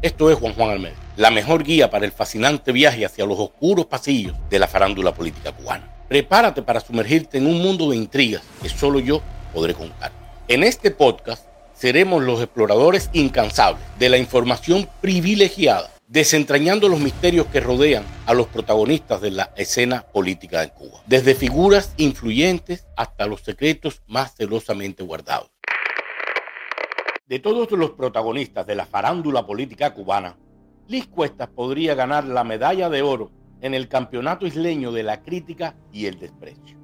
Esto es Juan Juan Almeida, la mejor guía para el fascinante viaje hacia los oscuros pasillos de la farándula política cubana. Prepárate para sumergirte en un mundo de intrigas que solo yo podré contar. En este podcast seremos los exploradores incansables de la información privilegiada, desentrañando los misterios que rodean a los protagonistas de la escena política de Cuba, desde figuras influyentes hasta los secretos más celosamente guardados. De todos los protagonistas de la farándula política cubana, Liz Cuestas podría ganar la medalla de oro en el campeonato isleño de la crítica y el desprecio.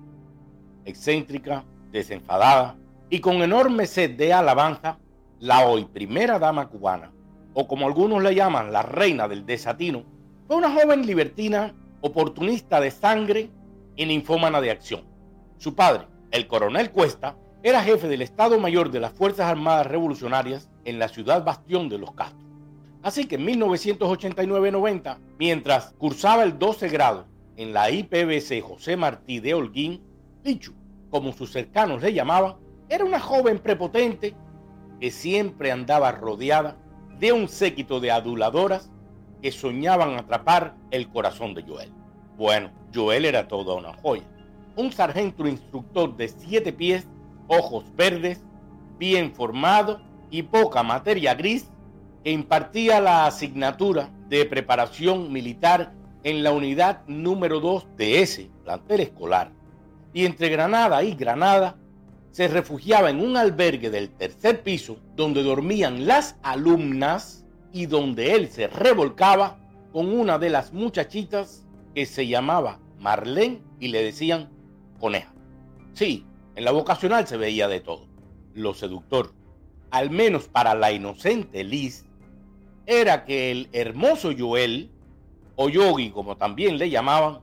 Excéntrica, desenfadada y con enorme sed de alabanza, la hoy primera dama cubana, o como algunos le llaman la reina del desatino, fue una joven libertina, oportunista de sangre y ninfómana de acción. Su padre, el coronel Cuesta, era jefe del Estado Mayor de las Fuerzas Armadas Revolucionarias en la ciudad bastión de los Castros. Así que en 1989-90, mientras cursaba el 12 grado en la IPBC José Martí de Holguín, Lichu, como sus cercanos le llamaban, era una joven prepotente que siempre andaba rodeada de un séquito de aduladoras que soñaban atrapar el corazón de Joel. Bueno, Joel era toda una joya. Un sargento instructor de siete pies ojos verdes, bien formado y poca materia gris, que impartía la asignatura de preparación militar en la unidad número 2 de ese plantel escolar. Y entre Granada y Granada se refugiaba en un albergue del tercer piso donde dormían las alumnas y donde él se revolcaba con una de las muchachitas que se llamaba Marlene y le decían coneja. Sí, en la vocacional se veía de todo. Lo seductor, al menos para la inocente Liz, era que el hermoso Joel, o Yogi como también le llamaban,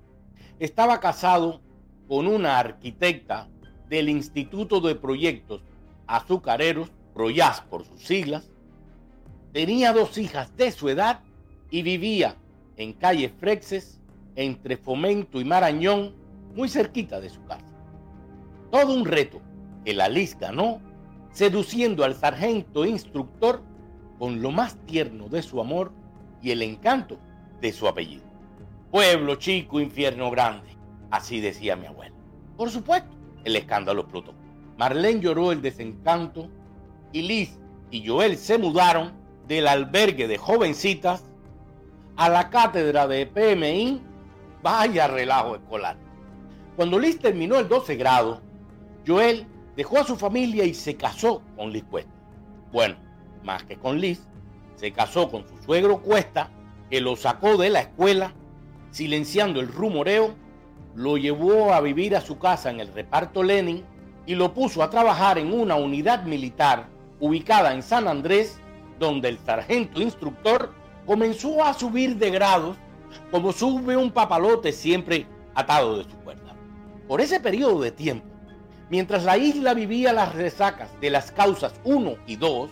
estaba casado con una arquitecta del Instituto de Proyectos Azucareros, Proyas por sus siglas, tenía dos hijas de su edad y vivía en calle Frexes, entre Fomento y Marañón, muy cerquita de su casa. Todo un reto que la Liz ganó, seduciendo al sargento instructor con lo más tierno de su amor y el encanto de su apellido. Pueblo chico, infierno grande, así decía mi abuela. Por supuesto, el escándalo explotó. Marlene lloró el desencanto y Liz y Joel se mudaron del albergue de jovencitas a la cátedra de PMI. Vaya relajo escolar. Cuando Liz terminó el 12 grado, Joel dejó a su familia y se casó con Liz Cuesta. Bueno, más que con Liz, se casó con su suegro Cuesta, que lo sacó de la escuela, silenciando el rumoreo, lo llevó a vivir a su casa en el reparto Lenin y lo puso a trabajar en una unidad militar ubicada en San Andrés, donde el sargento instructor comenzó a subir de grados como sube un papalote siempre atado de su cuerda. Por ese periodo de tiempo, Mientras la isla vivía las resacas de las causas 1 y 2,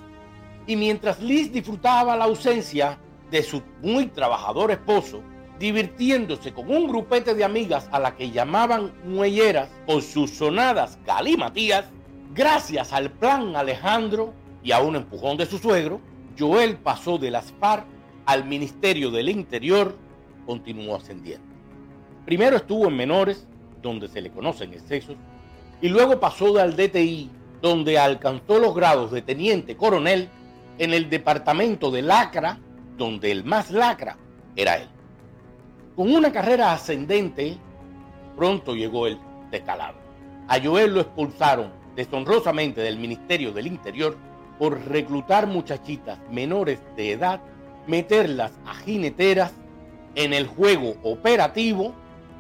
y mientras Liz disfrutaba la ausencia de su muy trabajador esposo, divirtiéndose con un grupete de amigas a la que llamaban muelleras por sus sonadas galimatías, gracias al plan Alejandro y a un empujón de su suegro, Joel pasó de las FARC al Ministerio del Interior, continuó ascendiendo. Primero estuvo en menores, donde se le conocen excesos, y luego pasó al DTI, donde alcanzó los grados de teniente coronel en el departamento de Lacra, donde el más lacra era él. Con una carrera ascendente, pronto llegó el descalabro. A Joel lo expulsaron deshonrosamente del Ministerio del Interior por reclutar muchachitas menores de edad, meterlas a jineteras en el juego operativo,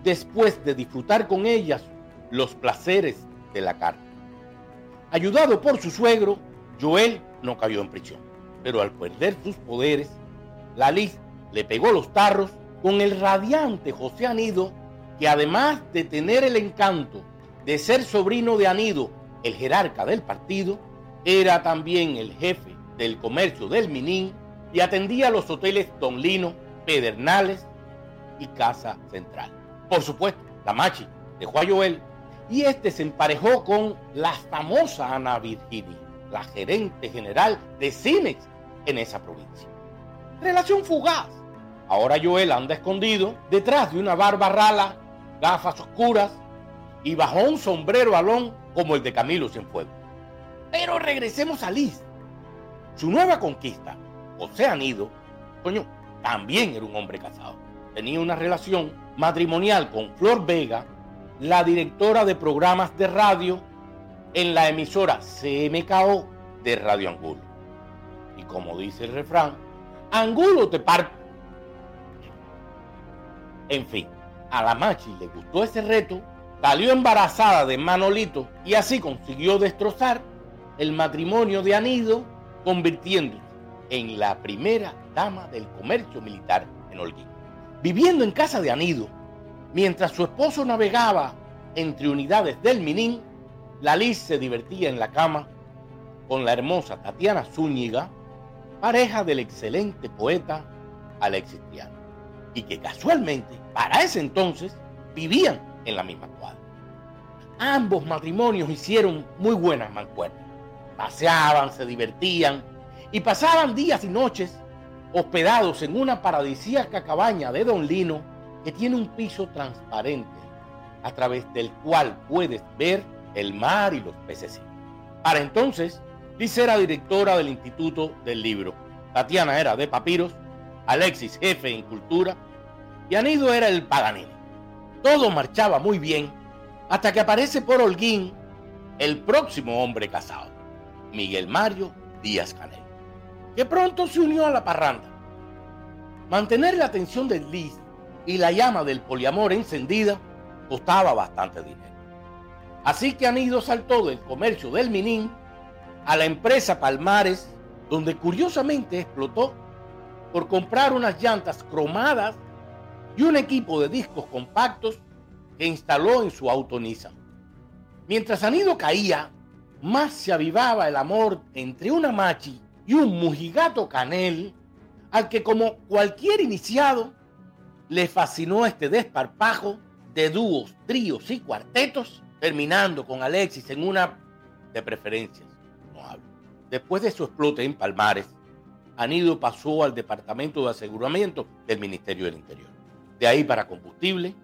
después de disfrutar con ellas los placeres de la carne. Ayudado por su suegro, Joel no cayó en prisión, pero al perder sus poderes, la Liz le pegó los tarros con el radiante José Anido, que además de tener el encanto de ser sobrino de Anido, el jerarca del partido, era también el jefe del comercio del Minín y atendía los hoteles Don Lino, Pedernales y Casa Central. Por supuesto, la Machi dejó a Joel y este se emparejó con la famosa Ana Virginia, la gerente general de Cinex en esa provincia. Relación fugaz. Ahora Joel anda escondido detrás de una barba rala, gafas oscuras y bajo un sombrero alón como el de Camilo Cienfuegos. Pero regresemos a Liz. Su nueva conquista, José Anido, coño, también era un hombre casado. Tenía una relación matrimonial con Flor Vega, la directora de programas de radio en la emisora CMKO de Radio Angulo. Y como dice el refrán, Angulo te parte. En fin, a la Machi le gustó ese reto, salió embarazada de Manolito y así consiguió destrozar el matrimonio de Anido, convirtiéndose en la primera dama del comercio militar en Holguín. Viviendo en casa de Anido, mientras su esposo navegaba entre unidades del Minin, la Liz se divertía en la cama con la hermosa Tatiana Zúñiga, pareja del excelente poeta Alexis Triano, y que casualmente, para ese entonces, vivían en la misma cuadra. Ambos matrimonios hicieron muy buenas mancuernas. Paseaban, se divertían y pasaban días y noches hospedados en una paradisíaca cabaña de Don Lino que tiene un piso transparente a través del cual puedes ver el mar y los peces. Para entonces, Liz era directora del Instituto del Libro, Tatiana era de Papiros, Alexis jefe en Cultura y Anido era el Paganini. Todo marchaba muy bien hasta que aparece por Holguín el próximo hombre casado, Miguel Mario Díaz Canel, que pronto se unió a la parranda. Mantener la atención de Liz y la llama del poliamor encendida costaba bastante dinero. Así que Anido saltó del comercio del Minín a la empresa Palmares, donde curiosamente explotó por comprar unas llantas cromadas y un equipo de discos compactos que instaló en su auto Nissan. Mientras Anido caía, más se avivaba el amor entre una machi y un mujigato canel, al que como cualquier iniciado le fascinó este desparpajo de dúos, tríos y cuartetos, terminando con Alexis en una de preferencias. No hablo. Después de su explote en Palmares, Anido pasó al Departamento de Aseguramiento del Ministerio del Interior. De ahí para combustible,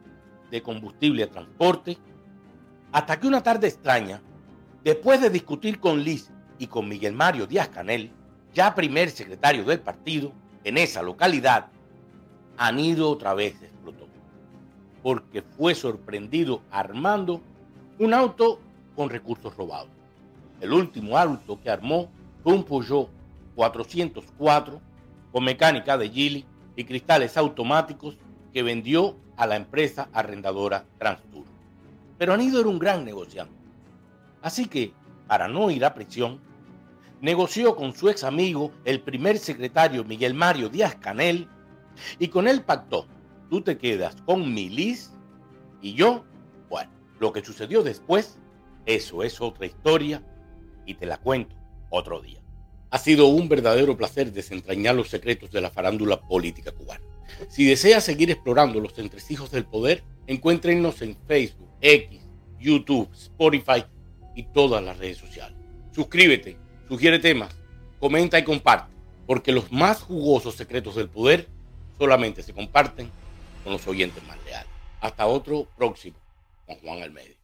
de combustible a transporte, hasta que una tarde extraña, después de discutir con Liz y con Miguel Mario Díaz Canel, ya primer secretario del partido en esa localidad, Anido otra vez explotó porque fue sorprendido armando un auto con recursos robados. El último auto que armó fue un Peugeot 404 con mecánica de Gili y cristales automáticos que vendió a la empresa arrendadora Transtour. Pero Anido era un gran negociante. Así que, para no ir a prisión, negoció con su ex amigo, el primer secretario Miguel Mario Díaz Canel, y con él pactó tú te quedas con Milis y yo, bueno, lo que sucedió después, eso es otra historia y te la cuento otro día. Ha sido un verdadero placer desentrañar los secretos de la farándula política cubana. Si deseas seguir explorando los entresijos del poder, encuéntrenos en Facebook, X, YouTube, Spotify y todas las redes sociales. Suscríbete, sugiere temas, comenta y comparte, porque los más jugosos secretos del poder solamente se comparten con los oyentes más leales. Hasta otro próximo, con Juan Almeida.